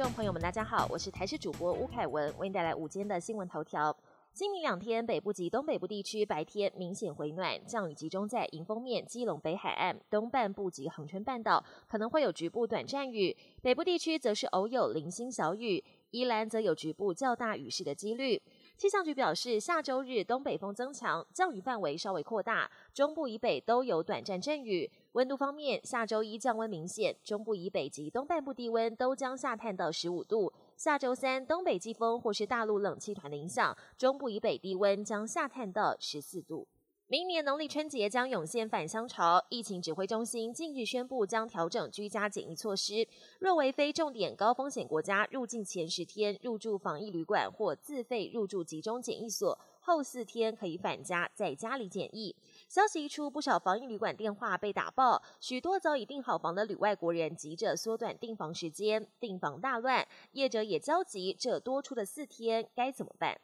观众朋友们，大家好，我是台视主播吴凯文，为您带来午间的新闻头条。今明两天，北部及东北部地区白天明显回暖，降雨集中在迎风面、基隆北海岸东半部及恒春半岛，可能会有局部短暂雨；北部地区则是偶有零星小雨，宜兰则有局部较大雨势的几率。气象局表示，下周日东北风增强，降雨范围稍微扩大，中部以北都有短暂阵雨。温度方面，下周一降温明显，中部以北及东半部低温都将下探到十五度。下周三，东北季风或是大陆冷气团的影响，中部以北低温将下探到十四度。明年农历春节将涌现返乡潮，疫情指挥中心近日宣布将调整居家检疫措施。若为非重点高风险国家，入境前十天入住防疫旅馆或自费入住集中检疫所，后四天可以返家在家里检疫。消息一出，不少防疫旅馆电话被打爆，许多早已订好房的旅外国人急着缩短订房时间，订房大乱，业者也焦急，这多出的四天该怎么办？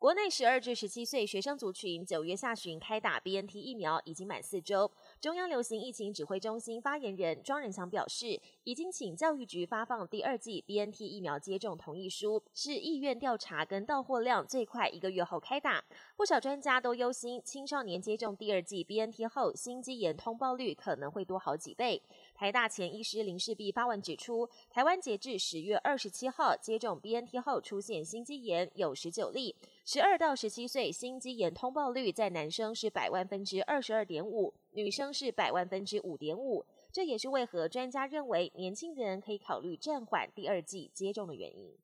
国内十二至十七岁学生族群九月下旬开打 BNT 疫苗已经满四周。中央流行疫情指挥中心发言人庄仁祥表示，已经请教育局发放第二季 BNT 疫苗接种同意书，是意愿调查跟到货量最快一个月后开打。不少专家都忧心，青少年接种第二季 BNT 后，心肌炎通报率可能会多好几倍。台大前医师林世璧发文指出，台湾截至十月二十七号接种 BNT 后出现心肌炎有十九例，十二到十七岁心肌炎通报率在男生是百万分之二十二点五，女生是百万分之五点五。这也是为何专家认为年轻人可以考虑暂缓第二季接种的原因。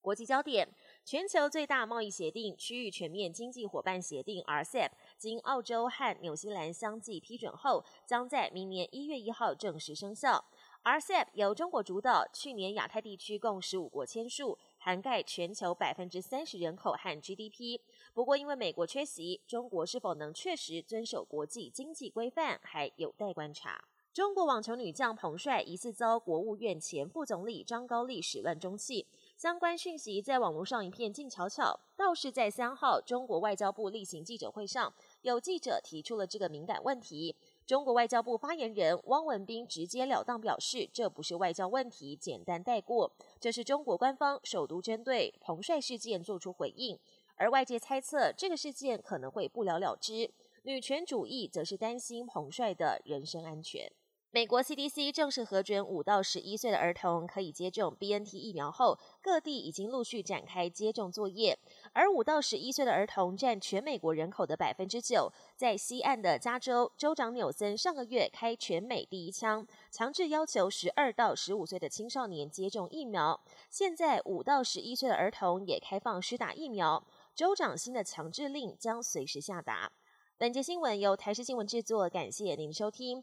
国际焦点：全球最大贸易协定——区域全面经济伙伴协定 （RCEP） 经澳洲和纽西兰相继批准后，将在明年一月一号正式生效。RCEP 由中国主导，去年亚太地区共十五国签署，涵盖全球百分之三十人口和 GDP。不过，因为美国缺席，中国是否能确实遵守国际经济规范，还有待观察。中国网球女将彭帅疑似遭国务院前副总理张高丽始乱终弃。相关讯息在网络上一片静悄悄，倒是在三号中国外交部例行记者会上，有记者提出了这个敏感问题。中国外交部发言人汪文斌直截了当表示，这不是外交问题，简单带过。这是中国官方首度针对彭帅事件做出回应，而外界猜测这个事件可能会不了了之。女权主义则是担心彭帅的人身安全。美国 CDC 正式核准五到十一岁的儿童可以接种 BNT 疫苗后，各地已经陆续展开接种作业。而五到十一岁的儿童占全美国人口的百分之九。在西岸的加州，州长纽森上个月开全美第一枪，强制要求十二到十五岁的青少年接种疫苗。现在五到十一岁的儿童也开放施打疫苗。州长新的强制令将随时下达。本节新闻由台视新闻制作，感谢您收听。